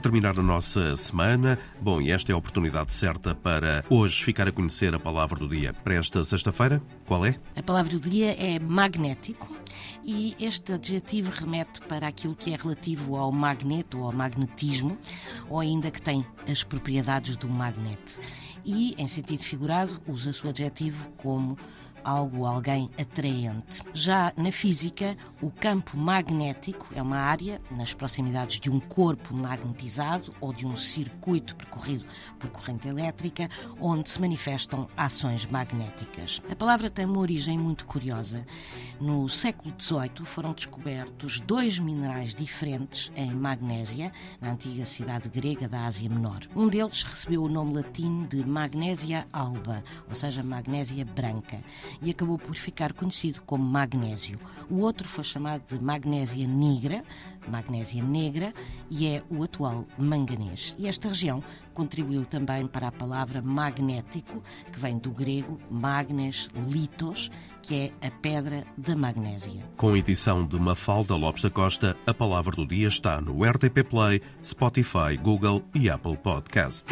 terminar a nossa semana. Bom, e esta é a oportunidade certa para hoje ficar a conhecer a palavra do dia. Para esta sexta-feira, qual é? A palavra do dia é magnético e este adjetivo remete para aquilo que é relativo ao magneto ou ao magnetismo, ou ainda que tem as propriedades do magnete. E, em sentido figurado, usa-se o adjetivo como algo, alguém atraente. Já na física, o campo magnético é uma área nas proximidades de um corpo magnetizado ou de um circuito percorrido por corrente elétrica, onde se manifestam ações magnéticas. A palavra tem uma origem muito curiosa. No século XVIII foram descobertos dois minerais diferentes em Magnésia, na antiga cidade grega da Ásia Menor. Um deles recebeu o nome latino de Magnésia alba, ou seja, magnésia branca e acabou por ficar conhecido como magnésio. O outro foi chamado de magnésia negra, magnésia negra, e é o atual manganês. E esta região contribuiu também para a palavra magnético, que vem do grego magnes litos, que é a pedra da magnésia. Com edição de Mafalda Lopes da Costa, a palavra do dia está no RTP Play, Spotify, Google e Apple Podcast.